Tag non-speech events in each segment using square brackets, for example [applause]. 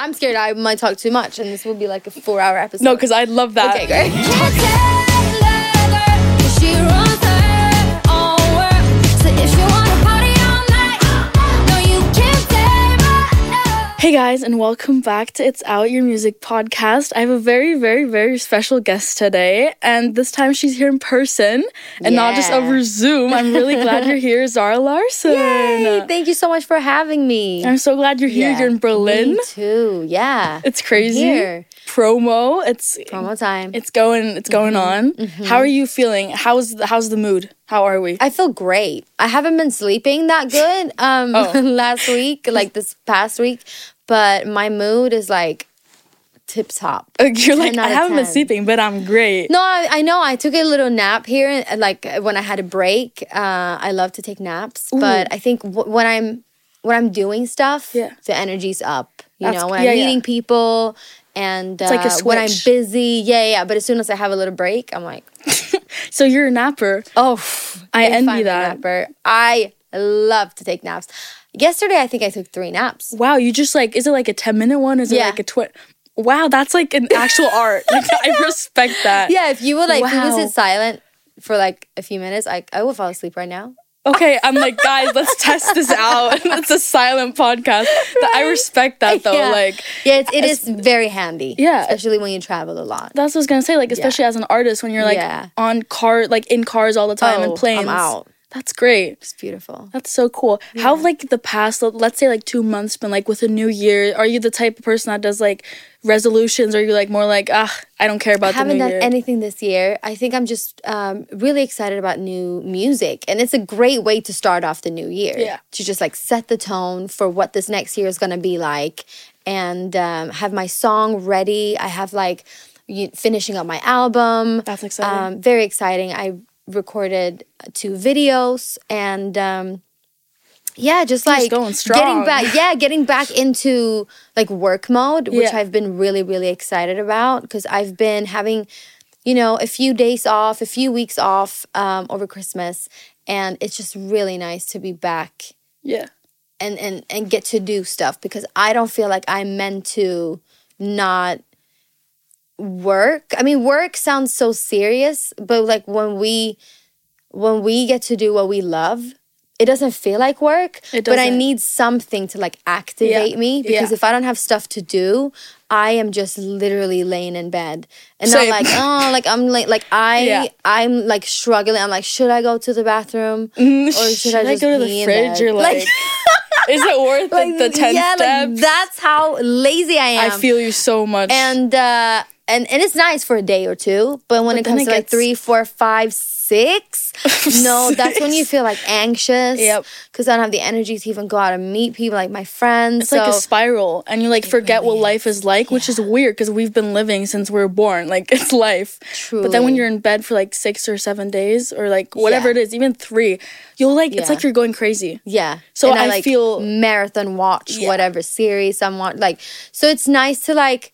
I'm scared I might talk too much, and this will be like a four-hour episode. No, because I love that. okay, great. Hey guys, and welcome back to It's Out Your Music podcast. I have a very, very, very special guest today, and this time she's here in person and not just over Zoom. I'm really glad you're here, [laughs] Zara Larsson. Yay! Thank you so much for having me. I'm so glad you're here. Yeah, You're in Berlin. Me too. Yeah. It's crazy. Here. Promo. It's Promo time. it's going it's going mm-hmm. on. Mm-hmm. How are you feeling? How's the how's the mood? How are we? I feel great. I haven't been sleeping that good [laughs] um Oh. [laughs] last week, like this past week, but my mood is like tip top. [laughs] You're like I haven't been sleeping, but I'm great. No, I, I know. I took a little nap here, like when I had a break. Uh, I love to take naps, but I think w- when I'm when I'm doing stuff, Yeah. the energy's up. You That's- know, when yeah, I'm yeah. meeting people, and like a uh, when I'm busy, yeah, yeah. But as soon as I have a little break, I'm like, So you're a napper. oh, I envy I'm a that. napper. I love to take naps. Yesterday, I think I took three naps. Wow, you just like is it like a 10 minute one? Is it like a twi- Wow, that's like an actual [laughs] art. Like I respect that. Yeah, if you would like, if you would Wow. sit silent for like a few minutes, I I will fall asleep right now. Okay, I'm like, guys, let's test this [laughs] out. [laughs] it's a silent podcast. Th- I respect that though. Yeah. Like Yeah, it's, it is very handy. Yeah. especially when you travel a lot. that's what I was gonna say. Like, especially as an artist, when you're like Yeah. on car, like in cars all the time Oh, and planes. I'm out. That's great. It's beautiful. That's so cool. How like the past, let- let's say like two months been like with a new year? Are you the type of person that does like resolutions? Or are you like more like ah, I don't care about I haven't done year? anything this year. I think I'm just um, really excited about new music, and it's a great way to start off the new year. Yeah. to just like set the tone for what this next year is gonna be like, and um, have my song ready. I have like you, finishing up my album. That's exciting. Um, very exciting. I recorded two videos and. Um, yeah, just like going strong. getting back. Yeah, getting back [laughs] into like work mode, which Yeah. I've been really, really excited about because I've been having, you know, a few days off, a few weeks off um, over Christmas, and it's just really nice to be back yeah. and and and get to do stuff because I don't feel like I'm meant to not work. I mean, work sounds so serious, but like when we when we get to do what we love, it doesn't feel like work. It but I need something to like activate Yeah. me because Yeah. if I don't have stuff to do, I am just literally laying in bed and Same. not like oh like I'm like like I Yeah. I'm like struggling. I'm like should I go to the bathroom [laughs] or should, I just go to the fridge? bed? You're like, [laughs] is it worth like it? [laughs] The ten yeah, steps. like that's how lazy I am. I feel you so much. and uh and and it's nice for a day or two, but when But it comes it to like gets- three, four, five, six, [laughs] no, that's when you feel like anxious. Yep. Because I don't have the energy to even go out and meet people like my friends. it's so like a spiral, and you like forget what life is like, which is weird because we've been living since we were born. Like [laughs] it's life. But then when you're in bed for like six or seven days, or like whatever Yeah. it is, even three, you'll like it's like you're going crazy. yeah. So and I like feel- marathon watch Yeah. whatever series I'm watch like. So it's nice to like.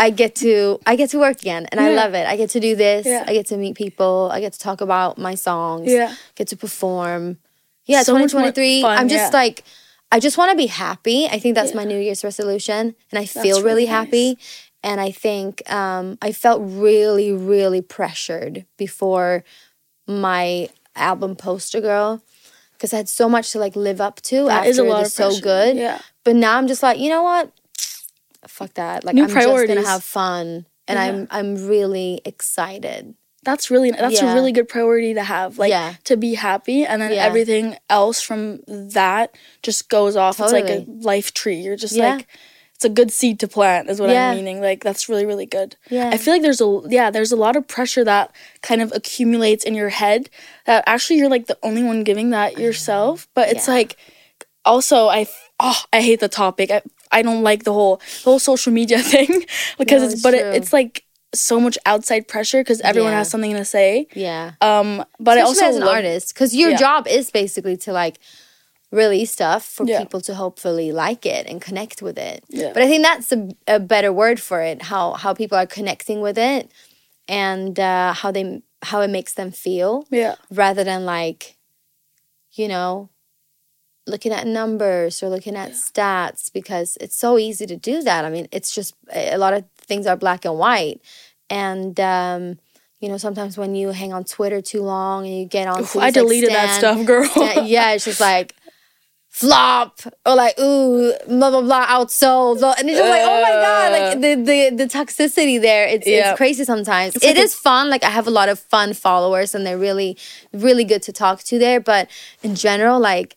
I get to I get to work again and I love it. I get to do this. Yeah. I get to meet people. I get to talk about my songs. Yeah. Get to perform. Yeah, So much more 2023. fun, I'm just yeah. like I just want to be happy. I think that's my New Year's resolution and I feel really really nice. happy. And I think um, I felt really, really pressured before my album Poster Girl because I had so much to like live up to That after is a lot it was so good. Yeah. But now I'm just like, you know what? Fuck that. Like New I'm just gonna have fun. And Yeah. I'm I'm really excited. That's really that's a really good priority to have. Like Yeah. to be happy and then Yeah. everything else from that just goes off. It's like a life tree. You're just Yeah. like it's a good seed to plant is what Yeah. I'm meaning. Like that's really, really good. Yeah. I feel like there's a yeah, there's a lot of pressure that kind of accumulates in your head that actually you're like the only one giving that yourself. But it's Yeah. like also I oh I hate the topic. I I don't like the whole the whole social media [laughs] thing because No, it's it's but it, it's like so much outside pressure because everyone Yeah. has something to say. Yeah. Um, but I also as an love- artist, because your Yeah. job is basically to like release stuff for Yeah. people to hopefully like it and connect with it. Yeah. But I think that's a, a better word for it. How how people are connecting with it, and uh, how they how it makes them feel, Yeah, rather than like, you know, looking at numbers or looking at stats because it's so easy to do that. I mean, it's just a lot of things are black and white. And um, you know, sometimes when you hang on Twitter too long and you get on, Oof, I deleted that stuff, girl. Stan, yeah, it's just like flop or like ooh blah blah blah outsold and it's just like oh my god like the the, the toxicity there it's, Yeah. it's crazy sometimes It's It like is fun like i have a lot of fun followers and they're really really good to talk to there but in general like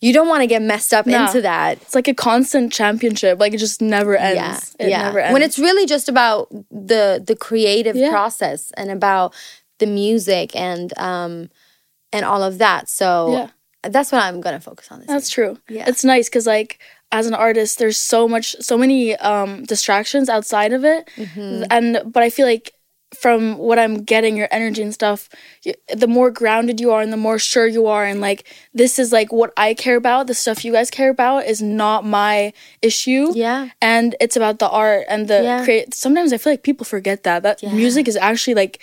you don't want to get messed up No. into that It's like a constant championship. Like it just never ends. yeah It yeah never ends. when it's really just about the the creative Yeah. process and about the music and um and all of that so Yeah. that's what i'm gonna focus on this That's true. Yeah. It's nice because like as an artist, there's so much, so many um distractions outside of it, Mm-hmm. and but I feel like from what I'm getting, your energy and stuff, the more grounded you are and the more sure you are, and like this is like what I care about. The stuff you guys care about is not my issue. yeah and it's about the art and the Yeah. create sometimes i feel like people forget that that Yeah. music is actually like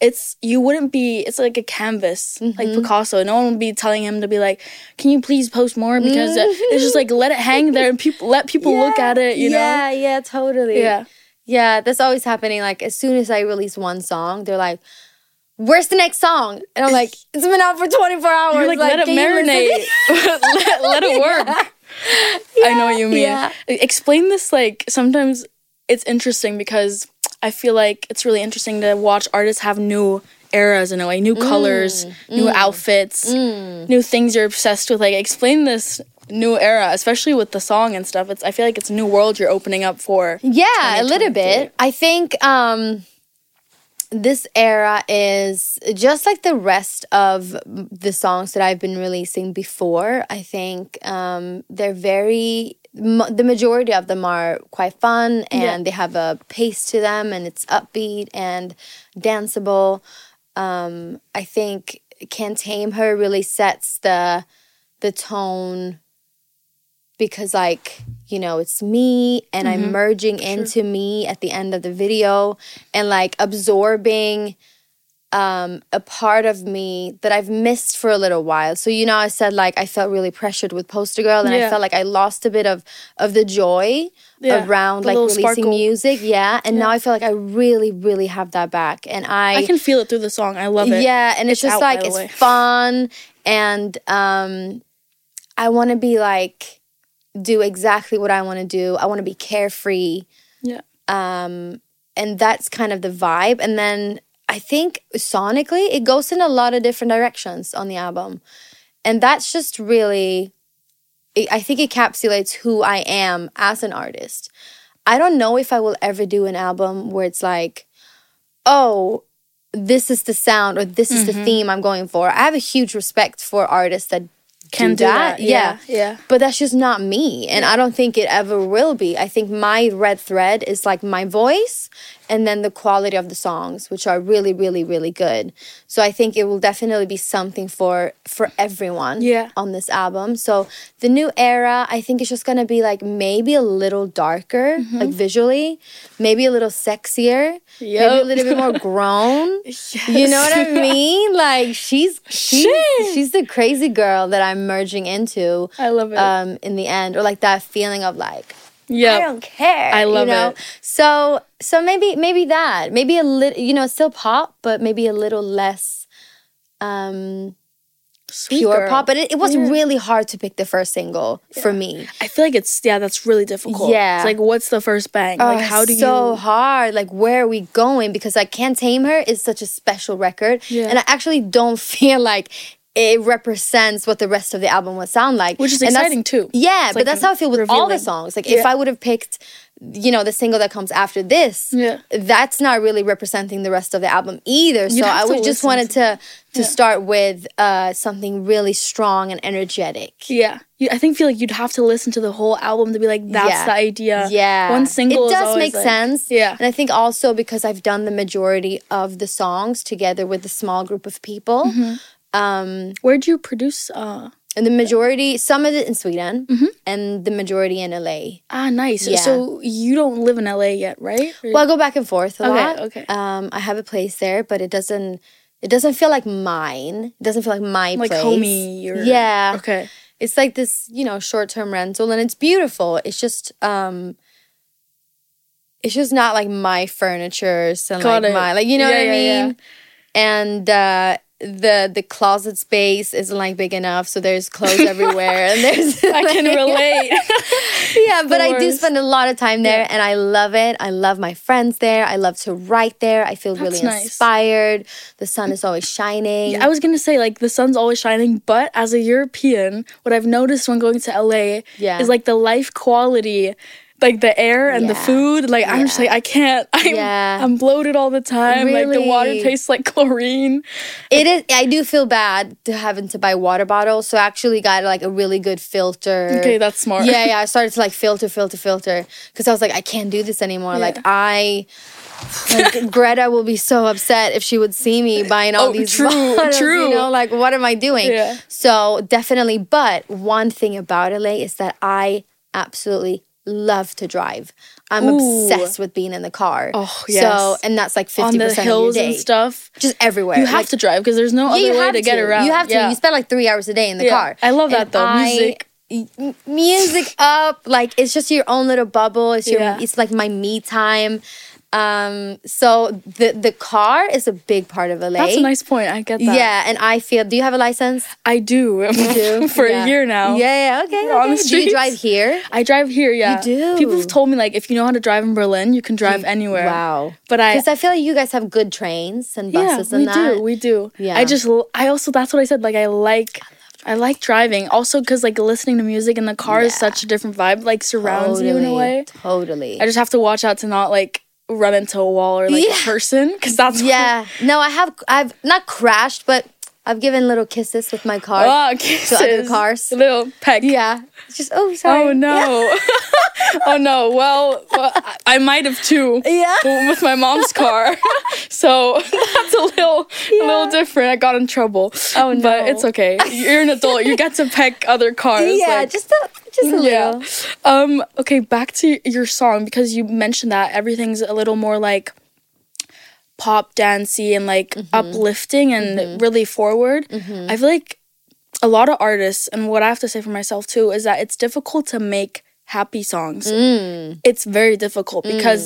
it's you wouldn't be it's like a canvas like Mm-hmm. picasso no one would be telling him to be like can you please post more because uh, it's just like let it hang there and people let people look at it you know [laughs] yeah, yeah, totally. yeah Yeah, that's always happening. Like as soon as I release one song, they're like, "Where's the next song?" And I'm like, [laughs] "It's been out for 24 hours." you're like, let it can you listen?" marinate [laughs] let, let it work [laughs] i know what you mean yeah. explain this like sometimes it's interesting because i feel like it's really interesting to watch artists have new eras in a way new colors mm, new mm. outfits mm. new things you're obsessed with like explain this new era especially with the song and stuff it's i feel like it's a new world you're opening up for Yeah, a little bit. I think um this era is just like the rest of the songs that I've been releasing before. I think um they're very the majority of them are quite fun and Yeah. they have a pace to them and it's upbeat and danceable. Um I think Can't Tame Her really sets the the tone because like you know it's me and i'm merging into me at the end of the video and like absorbing um a part of me that i've missed for a little while. So you know i said like i felt really pressured with poster girl and i felt like i lost a bit of of the joy Yeah, around the like releasing sparkle. music. Yeah. And now i feel like i really really have that back. And i i can feel it through the song. I love it. Yeah, and it's, It's just out, like it's way. fun and um I want to be like do exactly what I want to do. I want to be carefree. yeah Um and that's kind of the vibe and then I think sonically it goes in a lot of different directions on the album. And that's just really it, I think it encapsulates who I am as an artist. I don't know if I will ever do an album where it's like, oh, this is the sound or this is the theme I'm going for. I have a huge respect for artists that can do, do that. that yeah yeah But that's just not me. And I don't think it ever will be. I think my red thread is like my voice and then the quality of the songs, which are really, really, really good. So I think it will definitely be something for for everyone Yeah. on this album. So the new era, I think it's just gonna be like maybe a little darker, Mm-hmm. like visually, maybe a little sexier, maybe a little bit more [laughs] grown. You know what I mean? Like she's she's Shit. she's the crazy girl that I'm merging into i love it um in the end or like that feeling of like yeah, I don't care. I love you know? it. So so maybe maybe that. Maybe a little you know, still pop, but maybe a little less um Sweet pure girl. pop. But it, it was Yeah. really hard to pick the first single for me. I feel like it's yeah, that's really difficult. Yeah. It's like what's the first bang? Oh, like how do it's you so hard. Like where are we going? Because I Can't Tame Her is such a special record. Yeah. And I actually don't [laughs] feel like it represents what the rest of the album would sound like. Which is And exciting too. Yeah, It's but like that's how I feel with all the songs. Like if I would have picked, you know, the single that comes after this, Yeah. that's not really representing the rest of the album either. So You'd have I would just wanted to to to start with uh, something really strong and energetic. Yeah. You, I think feel like you'd have to listen to the whole album to be like, that's Yeah. the idea. Yeah, One single It does make like- sense. Yeah. and I think also because I've done the majority of the songs together with a small group of people. Mm-hmm. Um, Where'd you produce uh and the majority, some of it in Sweden, Mm-hmm. and the majority in LA. Ah nice. Yeah. So you don't live in LA yet, right? Or- Well, I go back and forth a Okay, lot. okay. Um, I have a place there, but it doesn't. It doesn't feel like mine. It doesn't feel like my like place. homey or Yeah. Okay. it's like this, you know, short term rental and it's beautiful. It's just um it's just not like my furniture and Got like it. my like you know Yeah, what I yeah, mean? And uh the the closet space isn't like big enough, so there's clothes [laughs] everywhere and there's [laughs] I can [laughs] relate. yeah, but I do spend a lot of time there and I love it. I love my friends there. I love to write there. I feel really That's nice. inspired. The sun is always shining. I was gonna say like the sun's always shining, but as a European, what I've noticed when going to LA Yeah. is like the life quality, like the air and the food. Like I'm just like I can't. [laughs] I'm, Yeah. I'm bloated all the time. Like the water tastes like chlorine. It is. I do feel bad to having to buy water bottles, so I actually got like a really good filter. Okay, that's smart. Yeah, yeah. I started to like filter, filter, filter because I was like, I can't do this anymore. Like I. Like [laughs] Greta will be so upset if she would see me buying all Oh, these true, [laughs] bottles, true. You know, like what am I doing? Yeah. So definitely, but one thing about LA is that I absolutely love to drive. I'm Ooh. obsessed with being in the car. Oh, So and that's like On fifty the percent of your hills day, and stuff. just everywhere. You have Like, to drive because there's no yeah, other you way have to get around. You have to. Yeah. You spend like three hours a day in the Yeah. car. I love that, though. Music. m- music up. Like it's just your own little bubble. It's your. It's like my me time. Um. So the the car is a big part of LA. That's a nice point. I get that. Yeah, and I feel. Do you have a license? I do. do? [laughs] For Yeah. a year now. Yeah. yeah okay. On the okay. Do you drive here? I drive here, yeah. You do? People have told me like if you know how to drive in Berlin, you can drive anywhere. Wow. But I Because I feel like you guys have good trains and buses yeah, and that. we do, we do. Yeah. I just I also that's what I said like I like I like driving. Also cuz like listening to music in the car is such a different vibe like surrounds you in a way. Totally. I just have to watch out to not like run into a wall or like Yeah. a person cuz that's what- yeah. No, I have. I've not crashed, but I've given little kisses with my car. Oh, other kisses. cars. Little peck. Yeah. It's just oh sorry. Oh no. [laughs] [laughs] [laughs] oh no. Well, well I- might have too. Yeah. With my mom's car. [laughs] so that's a little a little different. I got in trouble. Oh, But it's okay. You're an adult. You get to peck other cars. Yeah, like- just a just a yeah. little. Um, okay, back to your song because you mentioned that everything's a little more like pop dancey and like Mm-hmm. uplifting and really forward. I feel like a lot of artists and what I have to say for myself too is that it's difficult to make happy songs. Mm. It's very difficult because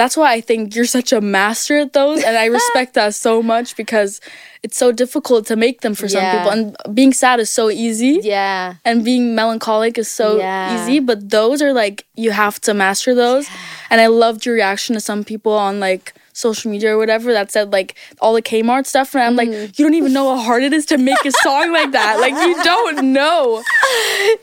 that's why I think you're such a master at those and I [laughs] respect that so much because it's so difficult to make them for some people and being sad is so easy Yeah. and being melancholic is so Yeah. easy but those are like you have to master those and i loved your reaction to some people on like social media or whatever that said like all the kmart stuff and i'm like Mm. you don't even know how hard it is to make a song like that like you don't know [laughs]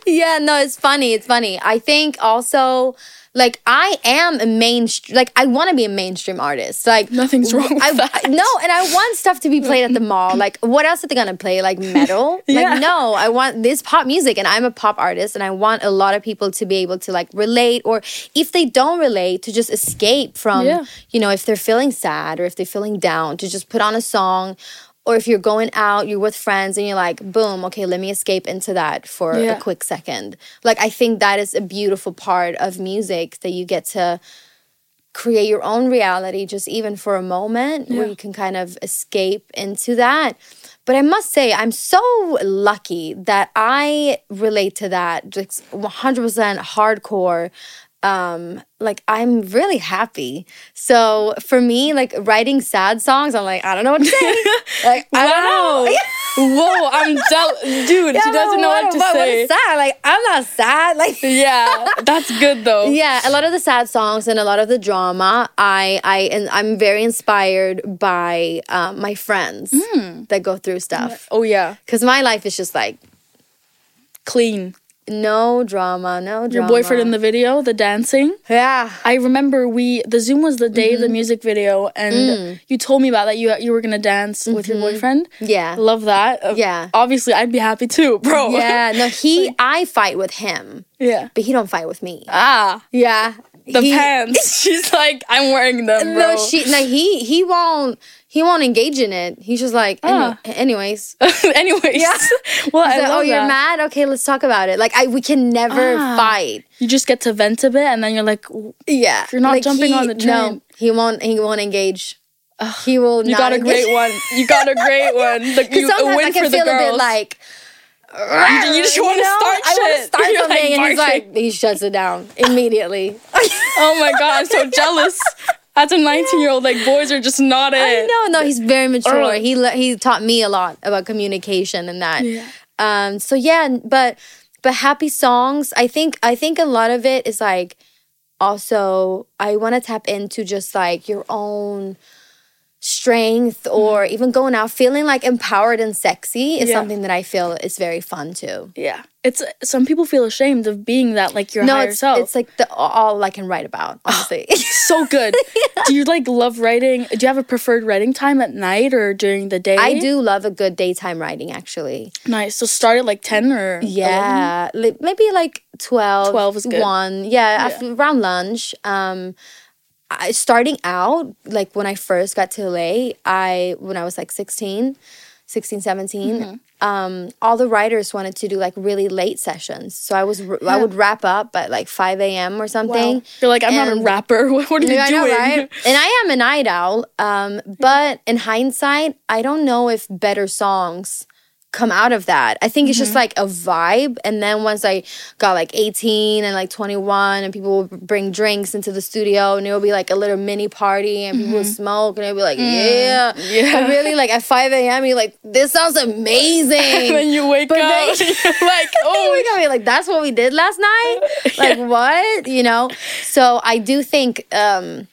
Yeah, no, it's funny. It's funny. I think also like I am a mainstream like I want to be a mainstream artist. Like Nothing's wrong with I, that. I- no, and I want stuff to be played at the mall. [laughs] Like what else are they to play? Like metal? [laughs] Yeah. Like no, I want this pop music and I'm a pop artist and I want a lot of people to be able to like relate or if they don't relate to just escape from Yeah. you know, if they're feeling sad or if they're feeling down to just put on a song or if you're going out, you're with friends and you're like, boom, okay, let me escape into that for Yeah. a quick second. Like, I think that is a beautiful part of music that you get to create your own reality just even for a moment where you can kind of escape into that. But I must say, I'm so lucky that I relate to that just 100% hardcore. Um, like I'm really happy. So for me, like writing sad songs, I'm like, I don't know what to say. [laughs] like, I don't know. [laughs] whoa i'm jealous dude she doesn't know what to say sad. Like I'm not sad. [laughs] Like yeah that's good though yeah, a lot of the sad songs and a lot of the drama, I I and I'm very inspired by um, my friends Hmm. that go through stuff. oh yeah Because my life is just like clean no drama, no drama. your boyfriend in the video the dancing yeah. I remember we the Zoom was the day of Mm-hmm. the music video, and Mm. you told me about that you you were gonna dance with your boyfriend. Mm-hmm. Yeah. Love that. Uh, Yeah. Obviously, I'd be happy too, bro. Yeah, no, [laughs] he I fight with him, yeah. but he don't fight with me. Ah, Yeah. the He- pants. [laughs] She's like, I'm wearing them, bro. No, she no, he he won't he won't engage in it. He's just like any- Ah. anyways. [laughs] Anyways, Yeah. [laughs] well, I like, love oh, you're that. mad? Okay, let's talk about it. Like I we can never Ah. fight. You just get to vent a bit, and then you're like, w- Yeah. You're not Like, jumping on the train. No, he won't he won't engage. he will you not got a engage. great one. You got a great [laughs] one. The, Because you, a sometimes win I can for the feel a girls. bit like You, you just want to know, start I want to start You're, something, and he's barking. like, he shuts it down immediately. oh my god, I'm so jealous. As a 19 year old, like boys are just not it. I know, no, he's very mature. He le- he taught me a lot about communication and that. Yeah. Um. So yeah, but but happy songs. I think I think a lot of it is like also I want to tap into just like your own strength or even going out feeling like empowered and sexy is Mm-hmm. Yeah. something that I feel is very fun too. Yeah, it's some people feel ashamed of being that like your No, higher it's self. it's like the all I can write about, honestly. [laughs] so good. [laughs] Do you like love writing? Do you have a preferred writing time at night or during the day? I do love a good daytime writing actually. Nice. So start at like 10 or Yeah, maybe like 12, 12 is good. 1. Yeah, After, around lunch. Um I, starting out like when I first got to LA, I when I was like 16, 16, 17, Mm-hmm. um all the writers wanted to do like really late sessions. So I was I would wrap up at like 5 a.m. or something. Wow. You're like, I'm not a rapper. [laughs] What, are you Yeah, know, doing? right? And I am a night owl. Um, but in hindsight, I don't know if better songs come out of that. I think it's just Mm-hmm. like a vibe. And then once I got like 18 and like 21, and people would bring drinks into the studio, and it would be like a little mini party, and people would smoke, and it'd be like, yeah. Mm-hmm. Mm. Yeah. But really, like at 5 a.m., you're like, this sounds amazing. [laughs] And then you wake But up, [laughs] [laughs] then- you're like, oh oh, my god, like that's what we did last night. Like what? You know? So I do think um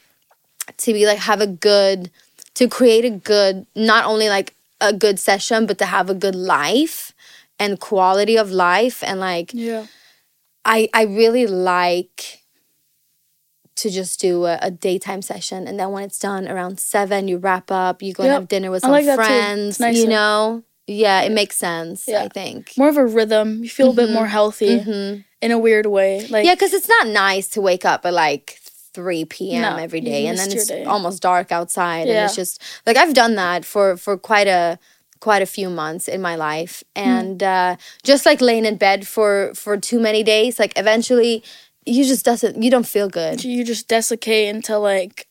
to be like have a good to create a good not only like a good session, but to have a good life and quality of life and like yeah. I I really like to just do a, a daytime session and then when it's done around seven you wrap up you go and have dinner with some like friends you know yeah it makes sense Yeah. i think More of a rhythm. You feel a bit more healthy Mm-hmm. in a weird way. Like, Yeah, because it's not nice to wake up at like 3 p.m. No, every day and then it's day. almost dark outside and it's just like I've done that for for quite a quite a few months in my life Hmm. and uh, just like laying in bed for for too many days like eventually you just doesn't you don't feel good you just desiccate into like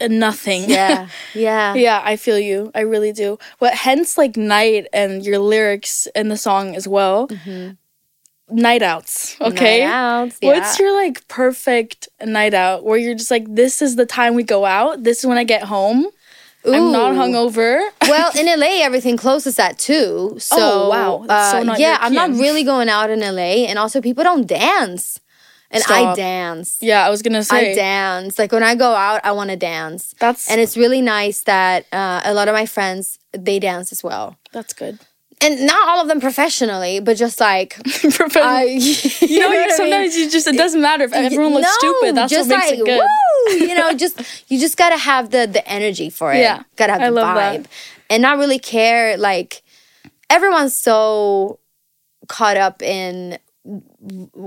a nothing. yeah [laughs] yeah Yeah, I feel you. I really do. But hence, like night and your lyrics in the song as well. Night outs, okay. Night outs, What's your like perfect night out where you're just like, this is the time we go out. This is when I get home. I'm not Ooh. hungover. well, [laughs] in LA, everything closes at two. So Oh, wow. That's so uh, not yeah, I'm not really going out in LA, and also people don't dance, and I dance. yeah, I was gonna say I dance. Like when I go out, I want to dance. That's And it's really nice that uh, a lot of my friends they dance as well, that's good. And not all of them professionally, but just like [laughs] Professional- I, you know, [laughs] what I mean? sometimes you just it doesn't matter if everyone looks No, stupid. That's what makes like, it good. Woo! You know, [laughs] just you just gotta have the the energy for it. Yeah, gotta have I the love that. vibe, and not really care. Like everyone's so caught up in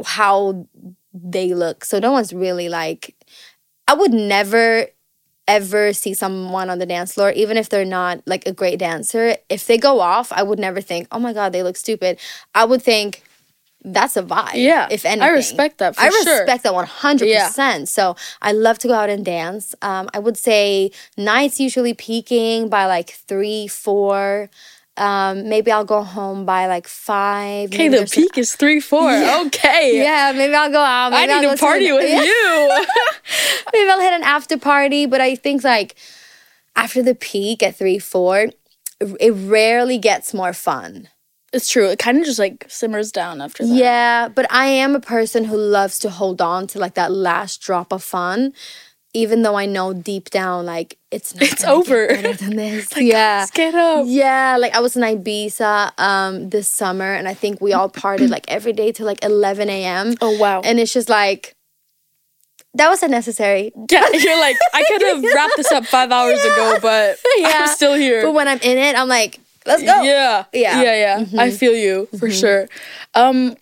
how they look, so no one's really like. I would never ever see someone on the dance floor, even if they're not like a great dancer. If they go off, I would never think, "Oh my god, they look stupid." I would think. That's a vibe. Yeah, If anything. I respect that for I sure. respect that one hundred percent. So I love to go out and dance. Um, I would say nights usually peaking by like three, four. Um, maybe I'll go home by like five. Okay, the peak is three four. [laughs] Okay. Yeah, maybe I'll go out. I Maybe I'll need go to party [laughs] with Yeah, you. [laughs] Maybe I'll hit an after party. But I think like after the peak at three, four, it rarely gets more fun. it's true. It kind of just like simmers down after that. Yeah, but I am a person who loves to hold on to like that last drop of fun, even though I know deep down like it's not It's over. than [laughs] this. yeah. Let's get up. Yeah, like I was in Ibiza um this summer and I think we all partied like every day till like eleven AM. Oh wow. And it's just like that was unnecessary. yeah, you're like I could have [laughs] wrapped this up five hours ago, but [laughs] Yeah. I'm still here. But when I'm in it, I'm like, let's go. Yeah. Yeah. Yeah, yeah. I feel you for sure. Um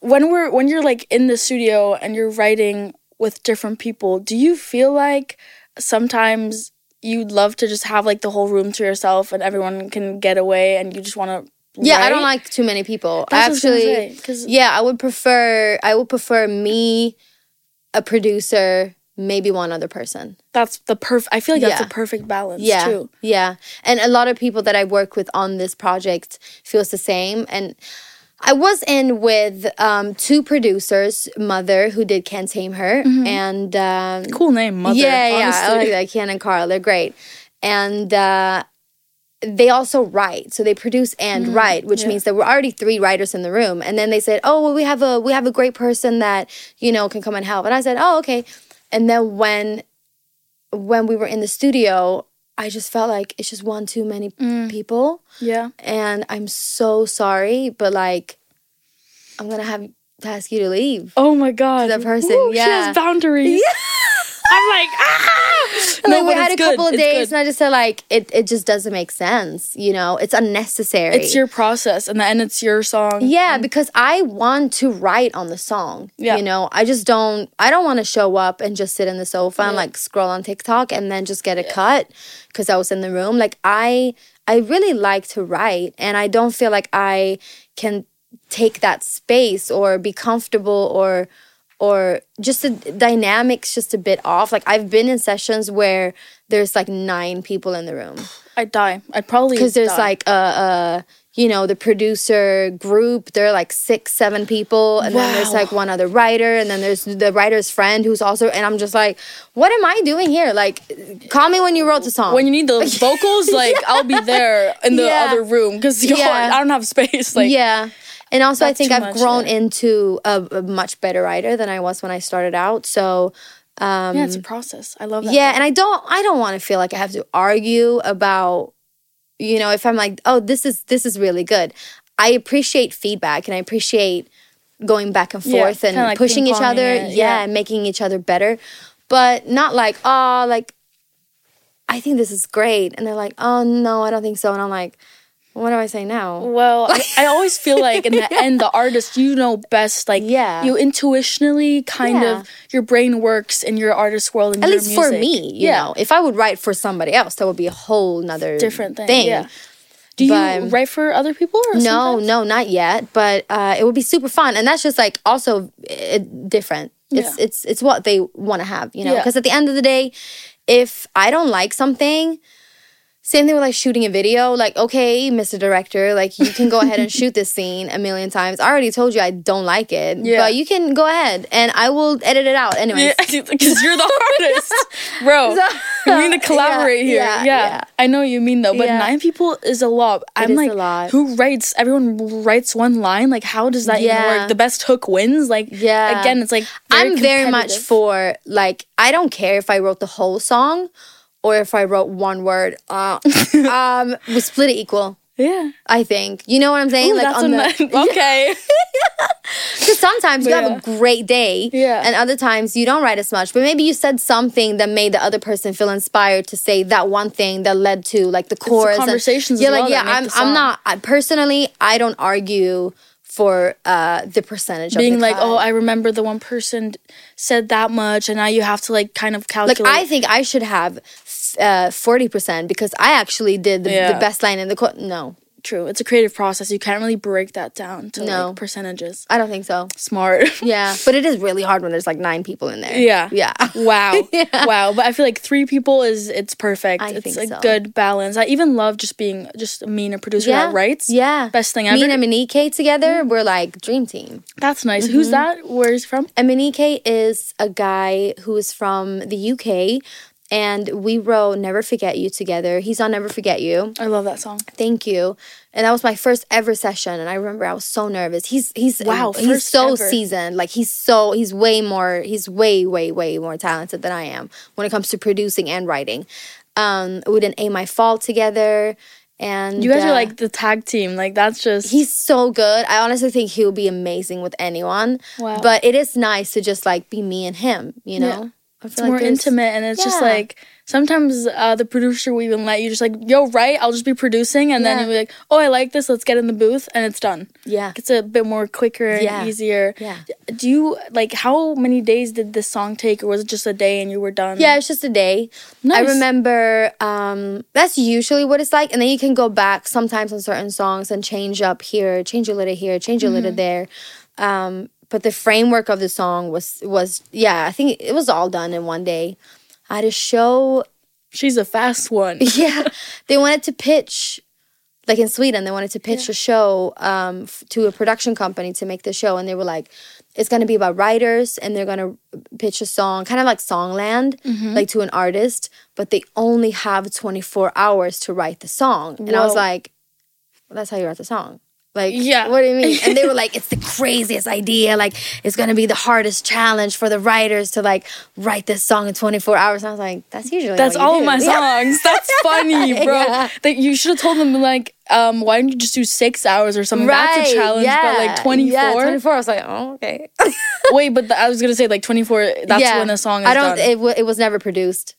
when we're when you're like in the studio and you're writing with different people, do you feel like sometimes you'd love to just have like the whole room to yourself and everyone can get away and you just want to Yeah, I don't like too many people. That's what I was gonna Actually, say, yeah, I would prefer I would prefer me, a producer, maybe one other person. That's the perfect. I feel like that's Yeah. the perfect balance Yeah. too. Yeah. And a lot of people that I work with on this project feels the same. And I was in with um, two producers, Mother, who did Can't Tame Her, and um, Cool name, mother. yeah, yeah. I like that. Ken and Carl, they're great, and uh, they also write. So they produce and write, which yeah. means that we're already three writers in the room. And then they said, "Oh, well, we have a we have a great person that you know can come and help." And I said, "Oh, okay." And then when when we were in the studio, I just felt like it's just one too many Mm. people, Yeah. and I'm so sorry, but like, I'm gonna have to ask you to leave. Oh my god. that person, Woo, She yeah. has boundaries. [laughs] I'm like, ah! And [laughs] No, like we had a good. couple of It's days, good. and I just said like it. It just doesn't make sense. You know, it's unnecessary. It's your process, and then it's your song. yeah, mm. because I want to write on the song. Yeah. You know, I just don't. I don't want to show up and just sit in the sofa and like scroll on TikTok and then just get a cut because I was in the room. Like I, I really like to write, and I don't feel like I can take that space or be comfortable or or just the dynamics just a bit off. Like I've been in sessions where there's like nine people in the room I'd die. I'd probably because there's die. like a, a you know the producer group. There are like six, seven people, and then there's like one other writer, and then there's the writer's friend who's also. And I'm just like, what am I doing here? Like, call me when you wrote the song. when you need the vocals, [laughs] like I'll be there in the Yeah. other room because Yeah. I don't have space. Like yeah. And also, I think I've much, grown yeah. into a, a much better writer than I was when I started out. So, um, yeah, it's a process. I love that. yeah and i don't i don't want to feel like i have to argue about you know if i'm like oh this is this is really good i appreciate feedback and i appreciate going back and Yeah, forth and like pushing each other it, yeah, yeah. and making each other better but not like oh like i think this is great and they're like oh no i don't think so and i'm like what do i say now Well, I, I always feel like in the [laughs] end, the artist you know best. Like, Yeah. you intuitionally kind Yeah. of your brain works in your artist world. And at least for me you yeah, know if i would write for somebody else that would be a whole nother different thing. Yeah. Do you But- write for other people? Or No, sometimes? no, not yet. But uh, it would be super fun, and that's just like also uh, different. It's Yeah. it's it's what they want to have, you know. Yeah. Because at the end of the day, if I don't like something, same thing with like shooting a video. Like, okay, Mr. Director, like you can go [laughs] ahead and shoot this scene a million times. I already told you I don't like it, Yeah. but you can go ahead, and I will edit it out anyways. [laughs] because you're the [laughs] hardest, bro. So- we need to collaborate here. yeah, Yeah, yeah. I know what you mean though, but Yeah. nine people is a lot. I'm like, a lot. who writes? Everyone writes one line. Like, how does that even work? The best hook wins. Like, Yeah. Again, it's like I'm very much for like I don't care if I wrote the whole song or if I wrote one word. Uh, [laughs] um, we split it equal. yeah. I think you know what I'm saying. Ooh, like on the [laughs] okay. because sometimes you But have a great day, Yeah. and other times you don't write as much. But maybe you said something that made the other person feel inspired to say that one thing that led to like the chorus. and- conversations as You're well like, yeah, I'm. I'm not. I, personally, I don't argue for uh the percentage of Being the like, cut. oh, I remember the one person said that much, and now you have to like kind of calculate. like. I think I should have uh, forty percent because I actually did the, the best line in the co- no, True, it's a creative process. You can't really break that down to No. like percentages. I don't think so. Smart. [laughs] Yeah, but it is really hard when there's like nine people in there. Yeah. yeah. [laughs] Wow. [laughs] Yeah. Wow. But I feel like three people is it's perfect. I it's think a so. good balance. I even love just being just me and a producer that writes. Yeah, Best thing ever. Me and MNEK together, we're like dream team. That's nice. Mm-hmm. Who's that? Where is from? MNEK is a guy who is from the UK, and we wrote "Never Forget You" together. He's on "Never Forget You." I love that song. Thank you. And that was my first ever session, and I remember I was so nervous. He's he's Wow, he's so ever. seasoned. Like he's so he's way more he's way way way more talented than I am when it comes to producing and writing. Um, we did "Ain't My Fault together, and You guys uh, are like the tag team. Like that's just He's so good. I honestly think he'll be amazing with anyone. Wow. But it is nice to just like be me and him, you know? Yeah. It's more there's- intimate and it's just like sometimes uh, the producer will even let you just like yo right I'll just be producing and then Yeah. you'll be like oh I like this let's get in the booth and it's done Yeah. it's a bit more quicker and easier Yeah. do you like how many days did this song take or was it just a day and you were done Yeah, it's just a day. nice. I remember um, that's usually what it's like, and then you can go back sometimes on certain songs and change up here, change a little here, change a Mm-hmm. little there. Um, but the framework of the song was was yeah i think it was all done in one day. I had a show She's a fast one. [laughs] yeah. They wanted to pitch like in sweden they wanted to pitch a show um, f- to a production company to make the show and they were like it's going to be about writers and they're going to pitch a song kind of like songland Mm-hmm. like to an artist but they only have 24 hours to write the song. And i was like well, that's how you write the song like Yeah. what do you mean and they were [laughs] like it's the craziest idea like it's going to be the hardest challenge for the writers to like write this song in 24 hours and i was like that's usually That's all of do." my [laughs] Yeah. songs. That's funny, [laughs] bro. Yeah. That you should have told them like, um, why don't you just do six hours or something? That's a challenge. But like twenty Yeah, 24. I was like, oh, okay. Wait, but the, I was gonna say like twenty four. That's yeah. when the song is I don't. done. It, wa- it was never produced.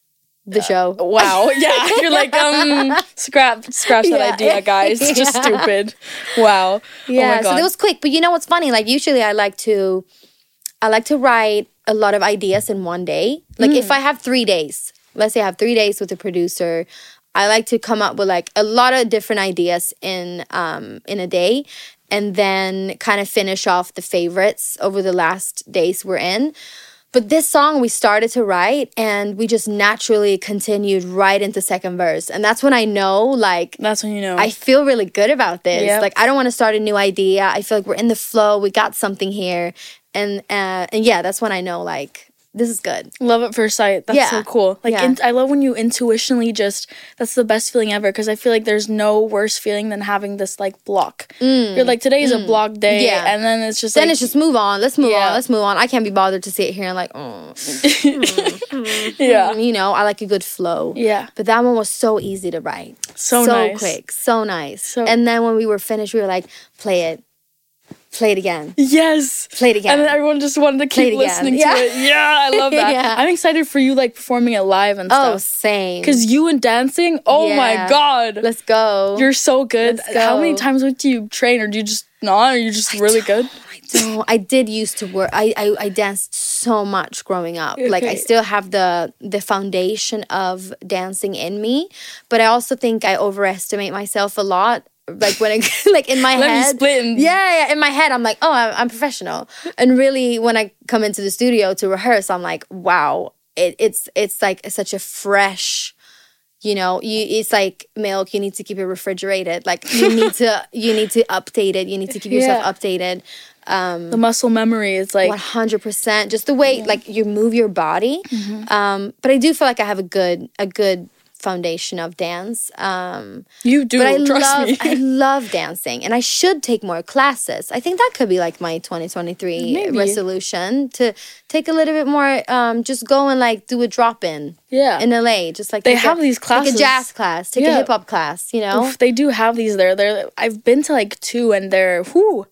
The show. [laughs] Wow. Yeah. [laughs] You're like, um, scrap, scratch that Yeah. idea, guys. It's [laughs] just Yeah. stupid. Wow. Yeah. Oh so it was quick, but you know what's funny? Like usually, I like to, I like to write a lot of ideas in one day. Like Mm. if I have three days, let's say I have three days with a producer, I like to come up with like a lot of different ideas in um in a day, and then kind of finish off the favorites over the last days we're in. But this song we started to write and we just naturally continued right into second verse. And that's when I know like That's when you know. I feel really good about this. Yep. Like I don't want to start a new idea. I feel like we're in the flow. We got something here. And uh and yeah, that's when I know like this is good. Love at first sight. That's Yeah. so cool. Like Yeah. in, I love when you intuitionally just that's the best feeling ever because I feel like there's no worse feeling than having this like block. Mm. You're like today is a mm. block day Mm. Yeah. and then it's just Then like it's just move on. Let's move Yeah. on. Let's move on. I can't be bothered to sit here and like, oh, [laughs] yeah. you know, I like a good flow. Yeah. But that one was so easy to write. So nice. quick. So nice. So- and then when we were finished, we were like, play it. Play it again. Yes. Play it again. And then everyone just wanted to keep listening Yeah. to it. Yeah, I [laughs] love that. Yeah. I'm excited for you like performing it live and oh, stuff. oh, same. Cause you and dancing, oh my god. Let's go. You're so good. Let's How many go. times would you train or do you just not? Are you just really good? I don't. I did used to work. I, I I danced so much growing up. Like I still have the the foundation of dancing in me, but I also think I overestimate myself a lot. Like when I [laughs] like in my Let head, yeah, yeah, in my head, I'm like, oh, I'm, I'm professional, and really, when I come into the studio to rehearse, I'm like, wow, it, it's it's like such a fresh you know you it's like milk you need to keep it refrigerated. Like you [laughs] need to you need to update it. You need to keep yourself Yeah. updated. The muscle memory is like 100% just the way like you move your body. Mm-hmm. um but i do feel like i have a good a good foundation of dance um you do. but i trust love me. i [laughs] love dancing and i should take more classes i think that could be like my 2023 Maybe. resolution to take a little bit more um just go and like do a drop-in yeah. in la just like They have a, these take classes. a jazz class take a hip-hop class you know Oof, they do have these there. They're I've been to like two and they're whoo.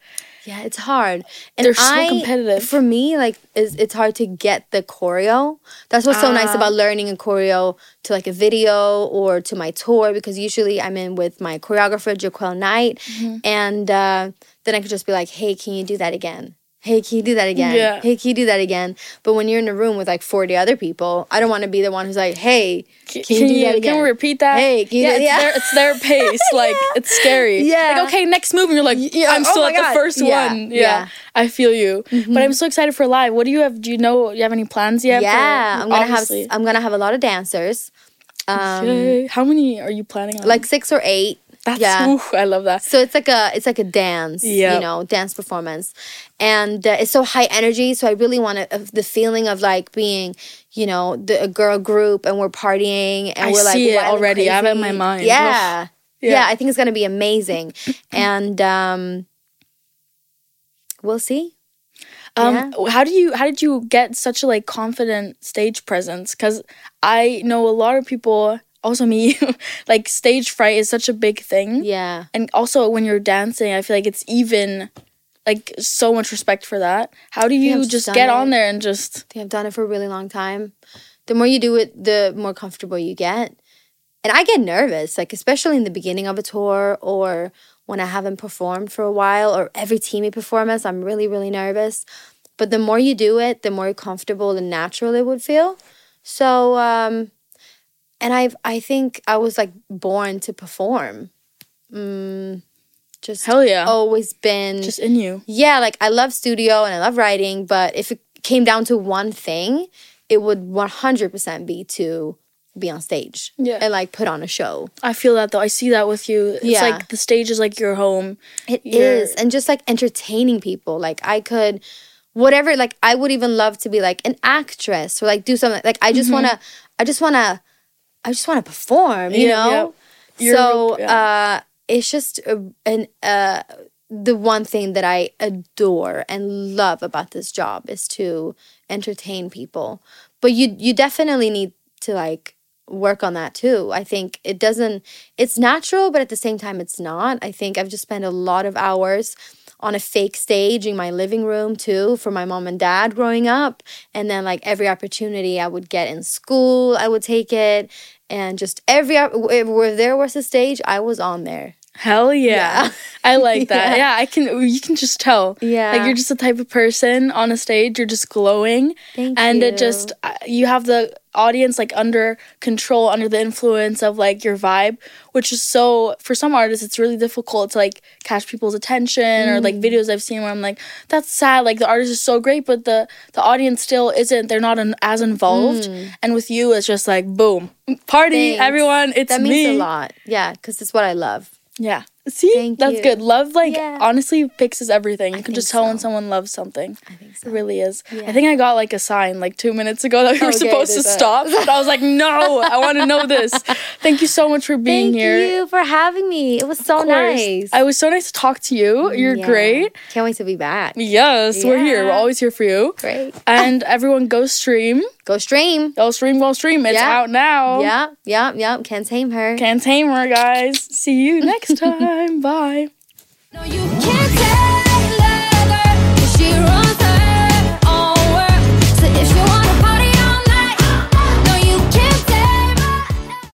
Yeah, it's hard. And They're so I- competitive. For me, like is it's hard to get the choreo. That's what's so nice Ah. about learning a choreo to like a video or to my tour because usually I'm in with my choreographer JaQuel Knight Mm-hmm. and uh, then I could just be like, "Hey, can you do that again?" Hey, can you do that again? Yeah. Hey, can you do that again? But when you're in a room with like 40 other people, I don't want to be the one who's like, hey, can, you do that again? Can we repeat that? Hey, can you yeah, do- it's, yeah. Their, it's their [laughs] pace. Like it's scary. Yeah. Like okay, next move, and you're like, yeah, I'm oh still my at the first Yeah, one. Yeah, yeah. Mm-hmm. I feel you. But I'm so excited for live. What do you have? Do you know? You have any plans yet? Yeah, for, I'm gonna obviously? have I'm gonna have a lot of dancers. Um, Yay. How many are you planning on? like six or eight. That's yeah. [laughs] ooh, I love that. So it's like a it's like a dance, Yeah. you know, dance performance, and uh, it's so high energy. So I really want to, uh, the feeling of like being, you know, the a girl group and we're partying and I we're like it already. I have it in my mind. Yeah. Yeah. yeah, I think it's gonna be amazing, [clears throat] and um, we'll see. Um, how do you how did you get such a like confident stage presence? Because I know a lot of people, also me, [laughs] like stage fright is such a big thing. Yeah, and also when you're dancing i feel like it's even like so much respect for that how do you just get it. on there and just think I've done it for a really long time. The more you do it, the more comfortable you get. And I get nervous, like especially in the beginning of a tour or when I haven't performed for a while or every teamy performance, I'm really, really nervous. But the more you do it, the more comfortable and natural it would feel. So um and I've I think I was like born to perform. Mm, just Hell yeah. always been Just in you. yeah, like I love studio and I love writing, but if it came down to one thing, it would 100% be to be on stage Yeah. and like put on a show. I feel that though. I see that with you. It's Yeah. like the stage is like your home. It You're- is, and just like entertaining people. Like I could, whatever. Like I would even love to be like an actress or like do something. Like I Mm-hmm. just wanna, I just wanna, I just wanna perform. You Yeah, know. yeah. So yeah. uh, it's just an uh, the one thing that I adore and love about this job is to entertain people. But you you definitely need to like work on that too. I think it doesn't it's natural, but at the same time it's not. I think I've just spent a lot of hours on a fake stage in my living room too for my mom and dad growing up. And then like every opportunity I would get in school I would take it. And just every where there was a stage I was on there Hell yeah. Yeah. [laughs] I like [laughs] that. Yeah. Yeah. I can you can just tell. Yeah. Like you're just the type of person on a stage, you're just glowing. Thank and you. it just uh, you have the audience like under control, under the influence of like your vibe, which is so for some artists it's really difficult to like catch people's attention or Mm. like videos I've seen where I'm like, that's sad. Like the artist is so great, but the the audience still isn't. They're not an, as involved. And with you, it's just like boom, party, Mm. Thanks. everyone. It's that me. means a lot yeah because it's what I love Yeah. See, Thank that's you. good. Love, like, Yeah. honestly fixes everything. You can just tell when someone loves something. I think so. It really is. Yeah. I think I got like a sign like two minutes ago that we were Okay, supposed to stop, [laughs] but I was like, no, I want to know this. [laughs] Thank you so much for being Thank here. Thank you for having me it was so nice I was so nice to talk to you. Mm, You're Yeah. great. can't wait to be back Yes, we're here. We're always here for you. great And everyone, go stream. Go stream Go stream, go stream. It's Yeah. out now. yeah yeah yeah can't tame her Can't tame her, guys. See you next [laughs] time. Bye. No, you can't tell.